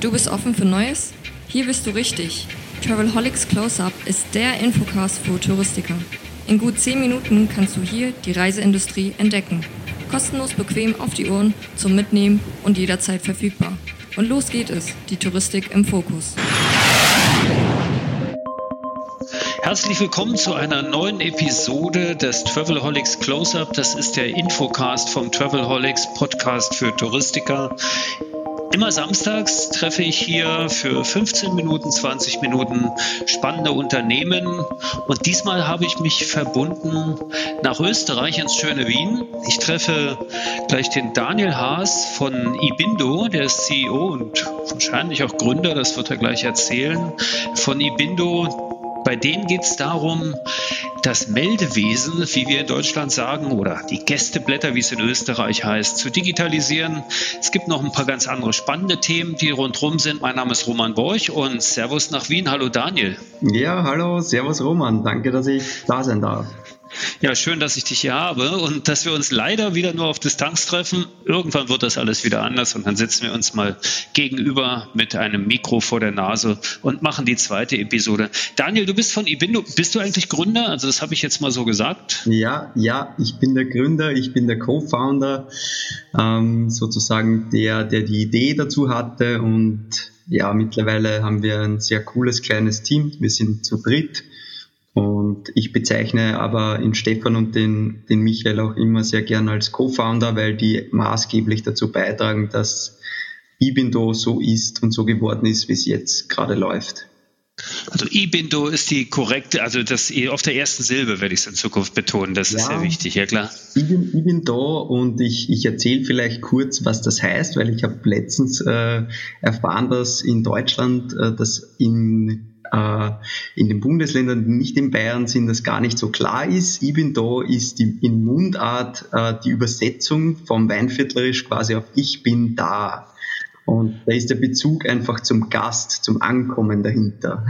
Du bist offen für Neues? Hier bist du richtig. Travelholics Close-Up ist der Infocast für Touristiker. In gut 10 Minuten kannst du hier die Reiseindustrie entdecken. Kostenlos bequem auf die Ohren, zum Mitnehmen und jederzeit verfügbar. Und los geht es, die Touristik im Fokus. Herzlich willkommen zu einer neuen Episode des Travelholics Close-Up. Das ist der Infocast vom Travelholics Podcast für Touristiker. Immer samstags treffe ich hier für 15 Minuten, 20 Minuten spannende Unternehmen. Und diesmal habe ich mich verbunden nach Österreich ins schöne Wien. Ich treffe gleich den Daniel Haas von Ibindo, der ist CEO und wahrscheinlich auch Gründer, das wird er gleich erzählen, von Ibindo, bei denen geht es darum, das Meldewesen, wie wir in Deutschland sagen, oder die Gästeblätter, wie es in Österreich heißt, zu digitalisieren. Es gibt noch ein paar ganz andere spannende Themen, die rundherum sind. Mein Name ist Roman Borch und Servus nach Wien. Hallo Daniel. Ja, hallo, Servus Roman. Danke, dass ich da sein darf. Ja, schön, dass ich dich hier habe und dass wir uns leider wieder nur auf Distanz treffen. Irgendwann wird das alles wieder anders und dann sitzen wir uns mal gegenüber mit einem Mikro vor der Nase und machen die zweite Episode. Daniel, du bist von Ibindo. Bist du eigentlich Gründer? Also das habe ich jetzt mal so gesagt. Ja, ja, ich bin der Gründer, ich bin der Co-Founder, ähm, sozusagen der, der die Idee dazu hatte und ja, mittlerweile haben wir ein sehr cooles kleines Team. Wir sind zu dritt und ich bezeichne aber in Stefan und den, den Michael auch immer sehr gern als Co-Founder, weil die maßgeblich dazu beitragen, dass Ibindo so ist und so geworden ist, wie es jetzt gerade läuft. Also Ibindo ist die korrekte, also das auf der ersten Silbe werde ich es in Zukunft betonen, das ja, ist sehr wichtig, ja klar. Da und ich, ich erzähle vielleicht kurz, was das heißt, weil ich habe letztens äh, erfahren, dass in Deutschland äh, das in in den Bundesländern, die nicht in Bayern sind, das gar nicht so klar ist. Ich bin da, ist die, in Mundart äh, die Übersetzung vom Weinviertlerisch quasi auf Ich bin da. Und da ist der Bezug einfach zum Gast, zum Ankommen dahinter.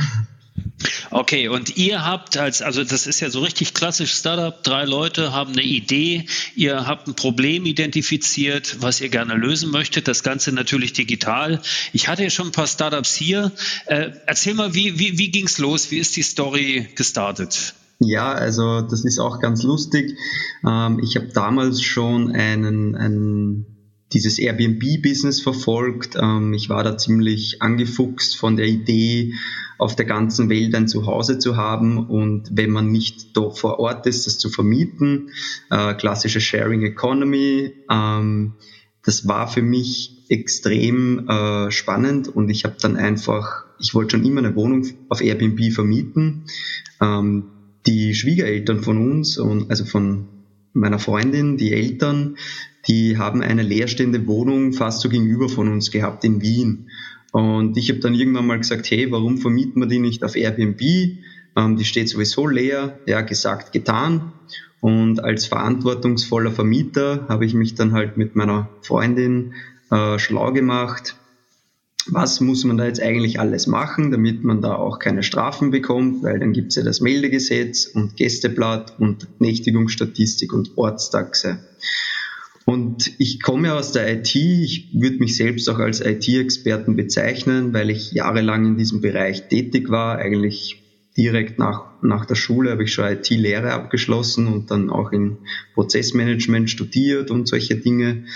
Okay, und ihr habt als, also das ist ja so richtig klassisch Startup, drei Leute haben eine Idee, ihr habt ein Problem identifiziert, was ihr gerne lösen möchtet, das Ganze natürlich digital. Ich hatte ja schon ein paar Startups hier. Äh, erzähl mal, wie, wie, wie ging es los? Wie ist die Story gestartet? Ja, also das ist auch ganz lustig. Ähm, ich habe damals schon einen, einen dieses Airbnb-Business verfolgt. Ähm, ich war da ziemlich angefuchst von der Idee, auf der ganzen Welt ein Zuhause zu haben und wenn man nicht da vor Ort ist, das zu vermieten. Äh, klassische Sharing Economy. Ähm, das war für mich extrem äh, spannend und ich habe dann einfach, ich wollte schon immer eine Wohnung auf Airbnb vermieten. Ähm, die Schwiegereltern von uns und also von meiner Freundin, die Eltern, die haben eine leerstehende Wohnung fast so gegenüber von uns gehabt in Wien. Und ich habe dann irgendwann mal gesagt, hey, warum vermieten wir die nicht auf Airbnb? Ähm, die steht sowieso leer. Ja, gesagt, getan. Und als verantwortungsvoller Vermieter habe ich mich dann halt mit meiner Freundin äh, schlau gemacht. Was muss man da jetzt eigentlich alles machen, damit man da auch keine Strafen bekommt, weil dann gibt es ja das Meldegesetz und Gästeblatt und Nächtigungsstatistik und Ortstaxe. Und ich komme aus der IT. Ich würde mich selbst auch als IT-Experten bezeichnen, weil ich jahrelang in diesem Bereich tätig war. Eigentlich direkt nach, nach der Schule habe ich schon IT-Lehre abgeschlossen und dann auch in Prozessmanagement studiert und solche Dinge.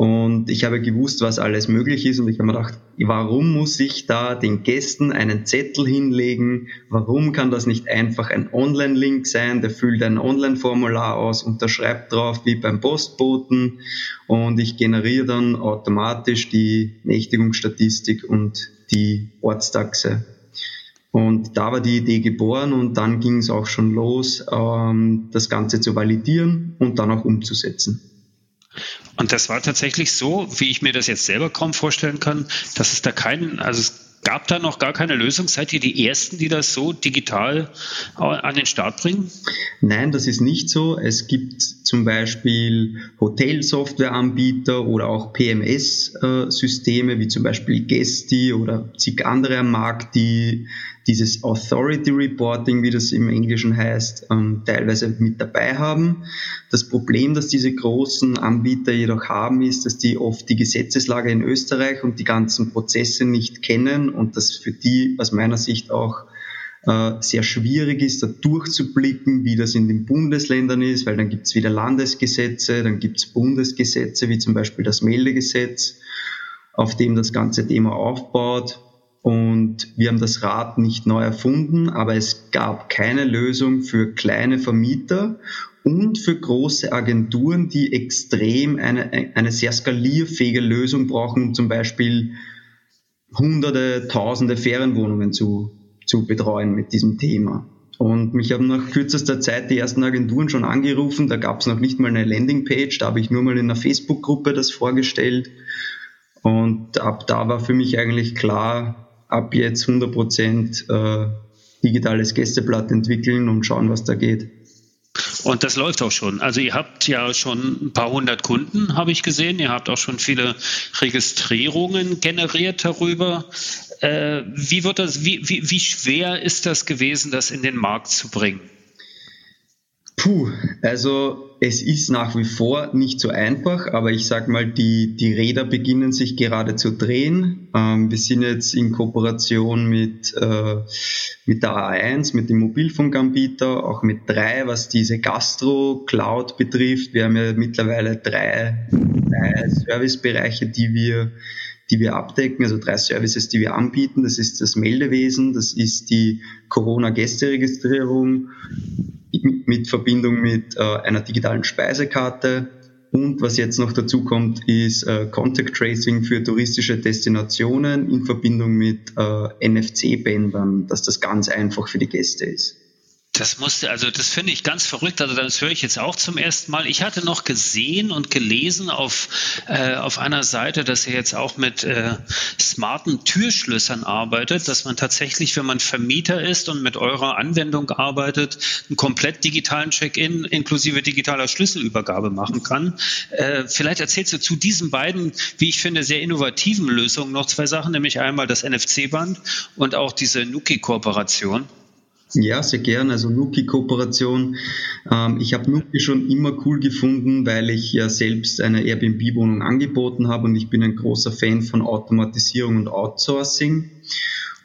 Und ich habe gewusst, was alles möglich ist. Und ich habe mir gedacht, warum muss ich da den Gästen einen Zettel hinlegen? Warum kann das nicht einfach ein Online-Link sein? Der füllt ein Online-Formular aus, unterschreibt drauf wie beim Postboten. Und ich generiere dann automatisch die Nächtigungsstatistik und die Ortstaxe. Und da war die Idee geboren und dann ging es auch schon los, ähm, das Ganze zu validieren und dann auch umzusetzen. Und das war tatsächlich so, wie ich mir das jetzt selber kaum vorstellen kann, dass es da keinen, also es gab da noch gar keine Lösung. Seid ihr die Ersten, die das so digital an den Start bringen? Nein, das ist nicht so. Es gibt zum Beispiel Hotelsoftwareanbieter oder auch PMS-Systeme, wie zum Beispiel Gesti oder zig andere am Markt, die dieses Authority Reporting, wie das im Englischen heißt, ähm, teilweise mit dabei haben. Das Problem, das diese großen Anbieter jedoch haben, ist, dass die oft die Gesetzeslage in Österreich und die ganzen Prozesse nicht kennen und das für die aus meiner Sicht auch äh, sehr schwierig ist, da durchzublicken, wie das in den Bundesländern ist, weil dann gibt es wieder Landesgesetze, dann gibt es Bundesgesetze, wie zum Beispiel das Meldegesetz, auf dem das ganze Thema aufbaut. Und wir haben das Rad nicht neu erfunden, aber es gab keine Lösung für kleine Vermieter und für große Agenturen, die extrem eine, eine sehr skalierfähige Lösung brauchen, um zum Beispiel hunderte, tausende Ferienwohnungen zu zu betreuen mit diesem Thema. Und mich haben nach kürzester Zeit die ersten Agenturen schon angerufen. Da gab es noch nicht mal eine Landingpage. Da habe ich nur mal in einer Facebook-Gruppe das vorgestellt. Und ab da war für mich eigentlich klar, ab jetzt 100 Prozent äh, digitales Gästeblatt entwickeln und schauen, was da geht. Und das läuft auch schon. Also ihr habt ja schon ein paar hundert Kunden, habe ich gesehen. Ihr habt auch schon viele Registrierungen generiert darüber. Äh, wie, wird das, wie, wie, wie schwer ist das gewesen, das in den Markt zu bringen? Puh, also es ist nach wie vor nicht so einfach, aber ich sag mal, die, die Räder beginnen sich gerade zu drehen. Ähm, wir sind jetzt in Kooperation mit, äh, mit der A1, mit dem Mobilfunkanbieter, auch mit drei, was diese Gastro-Cloud betrifft. Wir haben ja mittlerweile drei, drei Servicebereiche, die wir die wir abdecken, also drei Services, die wir anbieten. Das ist das Meldewesen, das ist die Corona-Gästeregistrierung mit Verbindung mit äh, einer digitalen Speisekarte. Und was jetzt noch dazu kommt, ist äh, Contact Tracing für touristische Destinationen in Verbindung mit äh, NFC-Bändern, dass das ganz einfach für die Gäste ist. Das musste, also das finde ich ganz verrückt. Also das höre ich jetzt auch zum ersten Mal. Ich hatte noch gesehen und gelesen auf, äh, auf einer Seite, dass ihr jetzt auch mit äh, smarten Türschlössern arbeitet, dass man tatsächlich, wenn man Vermieter ist und mit eurer Anwendung arbeitet, einen komplett digitalen Check-in inklusive digitaler Schlüsselübergabe machen kann. Äh, vielleicht erzählst du zu diesen beiden, wie ich finde, sehr innovativen Lösungen noch zwei Sachen, nämlich einmal das NFC-Band und auch diese Nuki-Kooperation. Ja, sehr gern. Also Nuki-Kooperation. Ähm, ich habe Nuki schon immer cool gefunden, weil ich ja selbst eine Airbnb-Wohnung angeboten habe und ich bin ein großer Fan von Automatisierung und Outsourcing.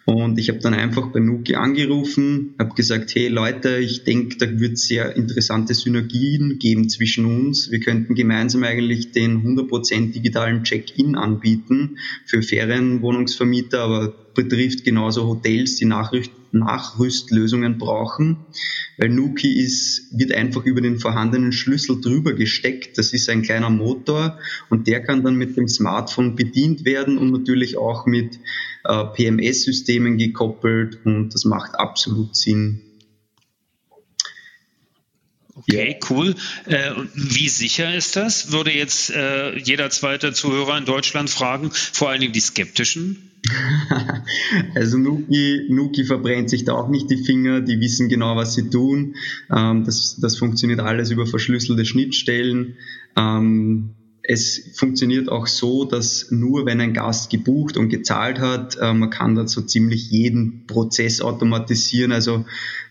Und ich habe dann einfach bei Nuki angerufen, habe gesagt, hey Leute, ich denke, da wird sehr interessante Synergien geben zwischen uns. Wir könnten gemeinsam eigentlich den 100% digitalen Check-in anbieten für Ferienwohnungsvermieter, aber betrifft genauso Hotels, die Nachricht Nachrüstlösungen brauchen, weil Nuki ist, wird einfach über den vorhandenen Schlüssel drüber gesteckt. Das ist ein kleiner Motor und der kann dann mit dem Smartphone bedient werden und natürlich auch mit äh, PMS-Systemen gekoppelt und das macht absolut Sinn. Okay, cool. Äh, wie sicher ist das? Würde jetzt äh, jeder zweite Zuhörer in Deutschland fragen, vor allen Dingen die Skeptischen? also Nuki, Nuki verbrennt sich da auch nicht die Finger, die wissen genau, was sie tun. Ähm, das, das funktioniert alles über verschlüsselte Schnittstellen. Ähm, es funktioniert auch so, dass nur wenn ein Gast gebucht und gezahlt hat, äh, man kann da so ziemlich jeden Prozess automatisieren. Also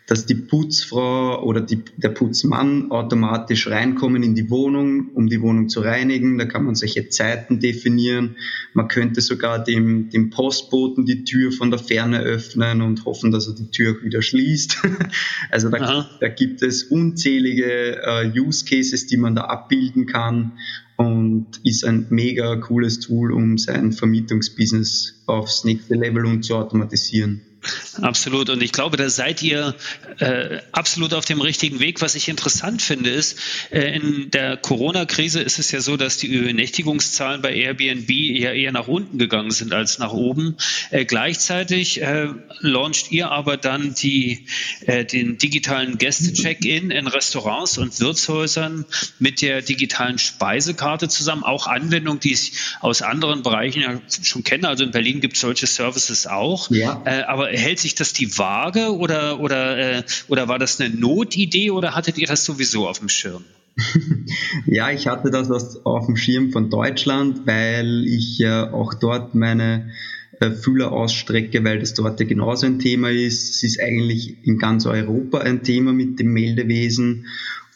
dass die Putzfrau oder die, der Putzmann automatisch reinkommen in die Wohnung, um die Wohnung zu reinigen. Da kann man solche Zeiten definieren. Man könnte sogar dem, dem Postboten die Tür von der Ferne öffnen und hoffen, dass er die Tür wieder schließt. also da, da gibt es unzählige äh, Use Cases, die man da abbilden kann und ist ein mega cooles Tool, um sein Vermietungsbusiness aufs nächste Level und zu automatisieren. Absolut. Und ich glaube, da seid ihr äh, absolut auf dem richtigen Weg. Was ich interessant finde, ist, äh, in der Corona-Krise ist es ja so, dass die Übernächtigungszahlen bei Airbnb eher, eher nach unten gegangen sind als nach oben. Äh, gleichzeitig äh, launcht ihr aber dann die, äh, den digitalen Gäste-Check-In in Restaurants und Wirtshäusern mit der digitalen Speisekarte zusammen. Auch Anwendung, die ich aus anderen Bereichen ja schon kenne. Also in Berlin gibt es solche Services auch. Ja. Äh, aber hält sich das die Waage oder, oder, äh, oder war das eine Notidee oder hattet ihr das sowieso auf dem Schirm? ja, ich hatte das auf dem Schirm von Deutschland, weil ich ja auch dort meine äh, Fühler ausstrecke, weil das dort ja genauso ein Thema ist. Es ist eigentlich in ganz Europa ein Thema mit dem Meldewesen.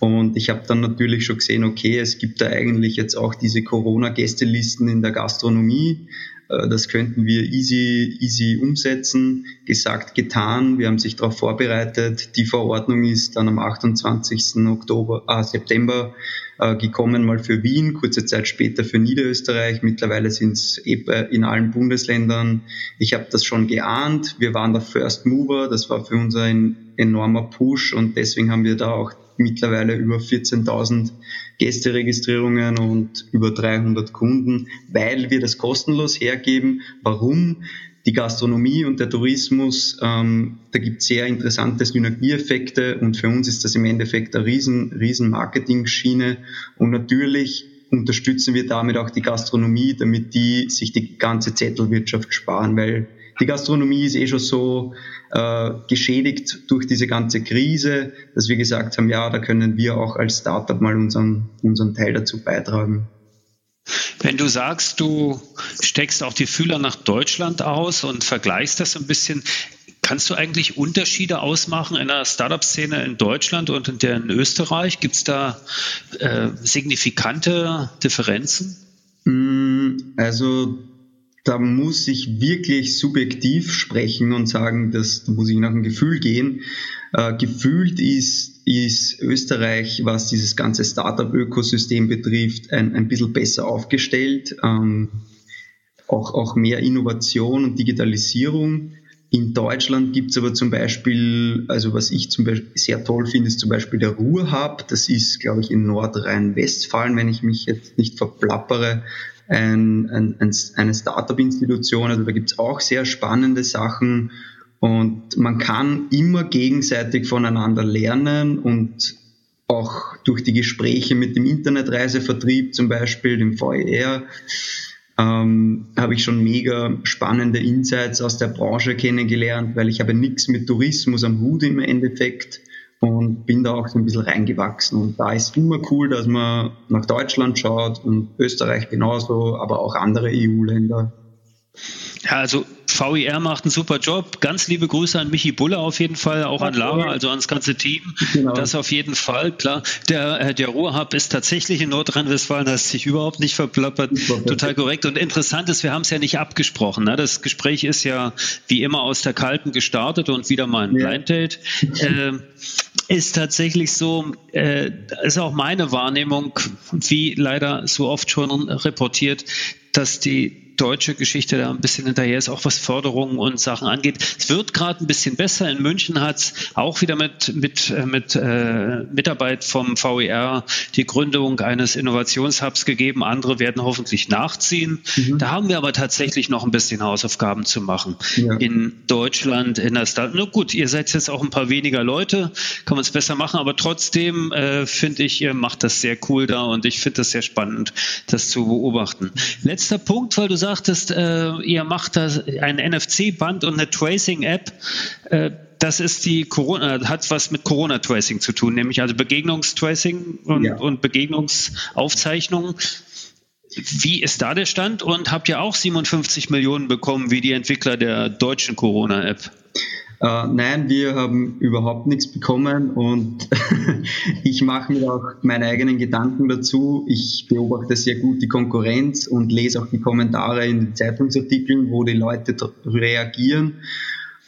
Und ich habe dann natürlich schon gesehen, okay, es gibt da eigentlich jetzt auch diese Corona-Gästelisten in der Gastronomie. Äh, das könnten wir easy, easy umsetzen. Gesagt, getan. Wir haben sich darauf vorbereitet. Die Verordnung ist dann am 28. Oktober, äh, September äh, gekommen, mal für Wien, kurze Zeit später für Niederösterreich. Mittlerweile sind es in allen Bundesländern. Ich habe das schon geahnt. Wir waren der First Mover. Das war für uns ein enormer Push und deswegen haben wir da auch mittlerweile über 14.000 Gästeregistrierungen und über 300 Kunden, weil wir das kostenlos hergeben. Warum? Die Gastronomie und der Tourismus, ähm, da gibt es sehr interessante Synergieeffekte und für uns ist das im Endeffekt eine riesen, riesen Marketing-Schiene und natürlich unterstützen wir damit auch die Gastronomie, damit die sich die ganze Zettelwirtschaft sparen, weil die Gastronomie ist eh schon so äh, geschädigt durch diese ganze Krise, dass wir gesagt haben, ja, da können wir auch als Startup mal unseren, unseren Teil dazu beitragen. Wenn du sagst, du steckst auch die Fühler nach Deutschland aus und vergleichst das ein bisschen, kannst du eigentlich Unterschiede ausmachen in der Startup-Szene in Deutschland und in der in Österreich? Gibt es da äh, signifikante Differenzen? Mm, also da muss ich wirklich subjektiv sprechen und sagen, dass da muss ich nach dem Gefühl gehen. Äh, gefühlt ist, ist Österreich, was dieses ganze Startup-Ökosystem betrifft, ein, ein bisschen besser aufgestellt. Ähm, auch, auch mehr Innovation und Digitalisierung. In Deutschland gibt es aber zum Beispiel, also was ich zum Beispiel sehr toll finde, ist zum Beispiel der Ruhrhub. Das ist, glaube ich, in Nordrhein-Westfalen, wenn ich mich jetzt nicht verplappere, ein, ein, ein, eine Startup-Institution. Also da gibt es auch sehr spannende Sachen und man kann immer gegenseitig voneinander lernen und auch durch die Gespräche mit dem Internetreisevertrieb zum Beispiel, dem VER, ähm, habe ich schon mega spannende Insights aus der Branche kennengelernt, weil ich habe nichts mit Tourismus am Hut im Endeffekt und bin da auch so ein bisschen reingewachsen. Und da ist immer cool, dass man nach Deutschland schaut und Österreich genauso, aber auch andere EU-Länder. Ja, also VIR macht einen super Job. Ganz liebe Grüße an Michi Bulle auf jeden Fall, auch an Lara, also ans ganze Team. Genau. Das auf jeden Fall, klar. Der, äh, der Ruhrhub ist tatsächlich in Nordrhein-Westfalen, das ist sich überhaupt nicht verplappert. Total korrekt. Und interessant ist, wir haben es ja nicht abgesprochen. Ne? Das Gespräch ist ja wie immer aus der Kalten gestartet und wieder mal ein ja. Blind Date. Äh, ist tatsächlich so, äh, ist auch meine Wahrnehmung, wie leider so oft schon reportiert, dass die deutsche Geschichte da ein bisschen hinterher ist, auch was Förderungen und Sachen angeht. Es wird gerade ein bisschen besser. In München hat es auch wieder mit, mit, äh, mit äh, Mitarbeit vom VER die Gründung eines Innovationshubs gegeben. Andere werden hoffentlich nachziehen. Mhm. Da haben wir aber tatsächlich noch ein bisschen Hausaufgaben zu machen. Ja. In Deutschland, in der Stadt. Na gut, ihr seid jetzt auch ein paar weniger Leute, kann man es besser machen, aber trotzdem äh, finde ich, ihr macht das sehr cool da und ich finde das sehr spannend, das zu beobachten. Letzter Punkt, weil du sagst, sagtest, äh, ihr macht da ein NFC-Band und eine Tracing-App. Äh, das ist die Corona, hat was mit Corona-Tracing zu tun, nämlich also Begegnungstracing und, ja. und Begegnungsaufzeichnungen. Wie ist da der Stand und habt ihr auch 57 Millionen bekommen wie die Entwickler der deutschen Corona-App? Äh, nein, wir haben überhaupt nichts bekommen und ich mache mir auch meine eigenen Gedanken dazu. Ich beobachte sehr gut die Konkurrenz und lese auch die Kommentare in den Zeitungsartikeln, wo die Leute reagieren.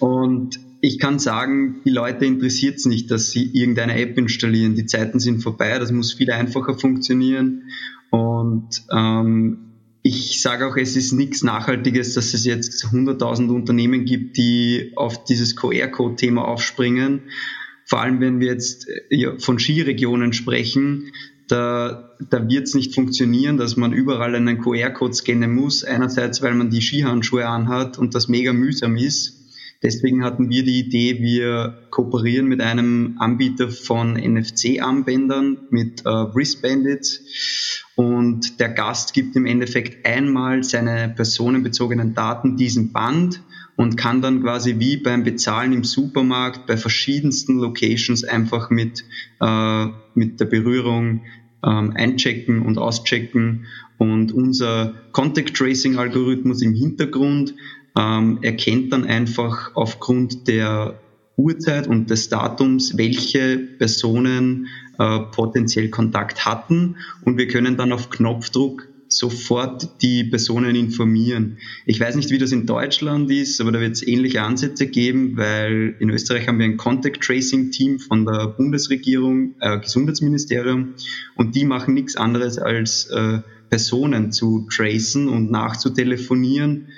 Und ich kann sagen, die Leute interessiert es nicht, dass sie irgendeine App installieren. Die Zeiten sind vorbei, das muss viel einfacher funktionieren. Und ähm, ich sage auch, es ist nichts Nachhaltiges, dass es jetzt 100.000 Unternehmen gibt, die auf dieses QR-Code-Thema aufspringen. Vor allem, wenn wir jetzt äh, von Skiregionen sprechen, da, da wird es nicht funktionieren, dass man überall einen QR-Code scannen muss. Einerseits, weil man die Skihandschuhe anhat und das mega mühsam ist. Deswegen hatten wir die Idee, wir kooperieren mit einem Anbieter von NFC-Armbändern, mit äh, Wristbandits und der Gast gibt im Endeffekt einmal seine personenbezogenen Daten diesem Band und kann dann quasi wie beim Bezahlen im Supermarkt bei verschiedensten Locations einfach mit, äh, mit der Berührung ähm, einchecken und auschecken. Und unser Contact Tracing Algorithmus im Hintergrund ähm, erkennt dann einfach aufgrund der Uhrzeit und des Datums, welche Personen äh, potenziell Kontakt hatten und wir können dann auf Knopfdruck sofort die Personen informieren. Ich weiß nicht, wie das in Deutschland ist, aber da wird es ähnliche Ansätze geben, weil in Österreich haben wir ein Contact Tracing Team von der Bundesregierung, äh, Gesundheitsministerium, und die machen nichts anderes als äh, Personen zu tracen und nachzutelefonieren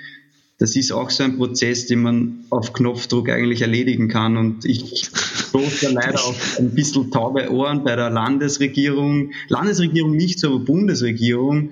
das ist auch so ein Prozess, den man auf Knopfdruck eigentlich erledigen kann. Und ich stoße leider auf ein bisschen taube Ohren bei der Landesregierung. Landesregierung nicht aber Bundesregierung.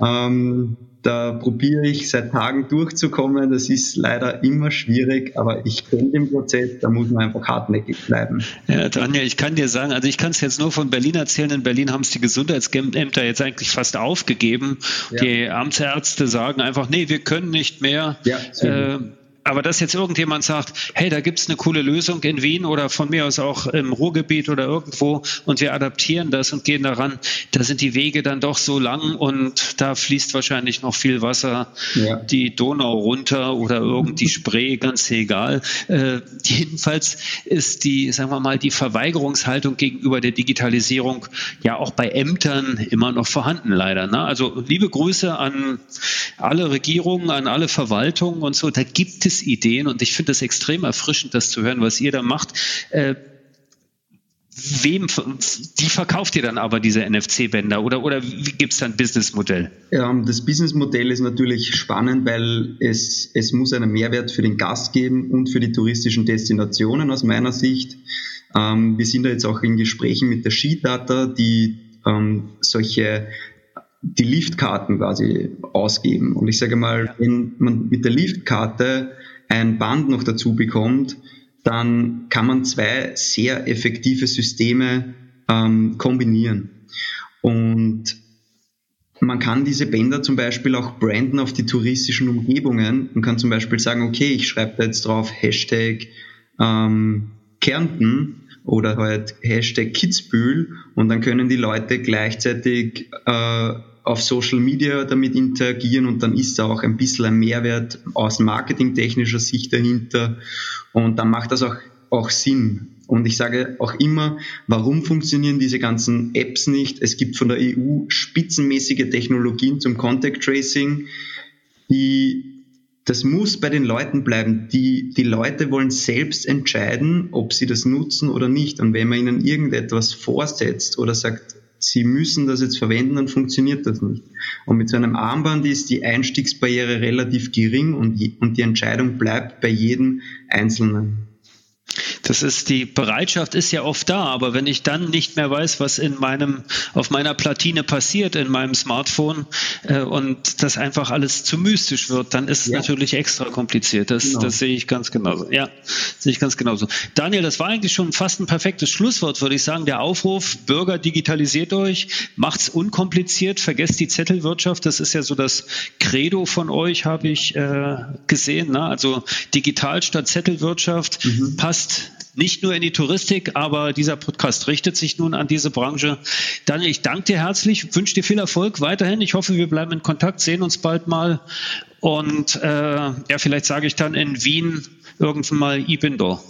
Ähm, da probiere ich seit Tagen durchzukommen. Das ist leider immer schwierig, aber ich kenne den Prozess, da muss man einfach hartnäckig bleiben. Ja, Daniel, ich kann dir sagen, also ich kann es jetzt nur von Berlin erzählen. In Berlin haben es die Gesundheitsämter jetzt eigentlich fast aufgegeben. Ja. Die Amtsärzte sagen einfach, nee, wir können nicht mehr. Ja, äh, aber dass jetzt irgendjemand sagt, hey, da gibt's eine coole Lösung in Wien oder von mir aus auch im Ruhrgebiet oder irgendwo und wir adaptieren das und gehen daran, da sind die Wege dann doch so lang und da fließt wahrscheinlich noch viel Wasser ja. die Donau runter oder irgendwie Spree, ganz egal. Äh, jedenfalls ist die, sagen wir mal, die Verweigerungshaltung gegenüber der Digitalisierung ja auch bei Ämtern immer noch vorhanden, leider. Ne? Also liebe Grüße an alle Regierungen, an alle Verwaltungen und so. Da gibt es Ideen und ich finde es extrem erfrischend, das zu hören, was ihr da macht. Äh, wem, die verkauft ihr dann aber diese NFC-Bänder oder, oder wie gibt es da ein Businessmodell? Ja, das Businessmodell ist natürlich spannend, weil es, es muss einen Mehrwert für den Gast geben und für die touristischen Destinationen aus meiner Sicht. Ähm, wir sind da jetzt auch in Gesprächen mit der Skidata, die ähm, solche die Liftkarten quasi ausgeben. Und ich sage mal, wenn man mit der Liftkarte ein Band noch dazu bekommt, dann kann man zwei sehr effektive Systeme ähm, kombinieren. Und man kann diese Bänder zum Beispiel auch branden auf die touristischen Umgebungen und kann zum Beispiel sagen, okay, ich schreibe da jetzt drauf Hashtag ähm, Kärnten oder halt Hashtag Kitzbühel und dann können die Leute gleichzeitig äh, auf Social Media damit interagieren und dann ist da auch ein bisschen ein Mehrwert aus marketingtechnischer Sicht dahinter und dann macht das auch, auch Sinn. Und ich sage auch immer, warum funktionieren diese ganzen Apps nicht? Es gibt von der EU spitzenmäßige Technologien zum Contact Tracing, die das muss bei den Leuten bleiben. Die, die Leute wollen selbst entscheiden, ob sie das nutzen oder nicht. Und wenn man ihnen irgendetwas vorsetzt oder sagt, sie müssen das jetzt verwenden, dann funktioniert das nicht. Und mit so einem Armband ist die Einstiegsbarriere relativ gering und, und die Entscheidung bleibt bei jedem Einzelnen. Das ist die Bereitschaft ist ja oft da, aber wenn ich dann nicht mehr weiß, was in meinem auf meiner Platine passiert in meinem Smartphone äh, und das einfach alles zu mystisch wird, dann ist es ja. natürlich extra kompliziert. Das, genau. das sehe ich ganz genauso. Ja, sehe ich ganz genauso. Daniel, das war eigentlich schon fast ein perfektes Schlusswort, würde ich sagen. Der Aufruf: Bürger digitalisiert euch, macht's unkompliziert, vergesst die Zettelwirtschaft. Das ist ja so das Credo von euch, habe ich äh, gesehen. Ne? Also digital statt Zettelwirtschaft mhm. passt nicht nur in die Touristik, aber dieser Podcast richtet sich nun an diese Branche. Daniel, ich danke dir herzlich, wünsche dir viel Erfolg weiterhin. Ich hoffe, wir bleiben in Kontakt, sehen uns bald mal. Und äh, ja, vielleicht sage ich dann in Wien irgendwann mal, ich bin da.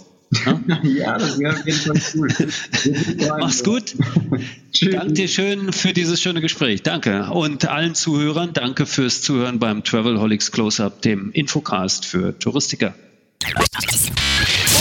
Ja, das wäre auf jeden Fall cool. Mach's gut. danke dir schön für dieses schöne Gespräch. Danke. Und allen Zuhörern, danke fürs Zuhören beim Travelholics Close-Up, dem Infocast für Touristiker.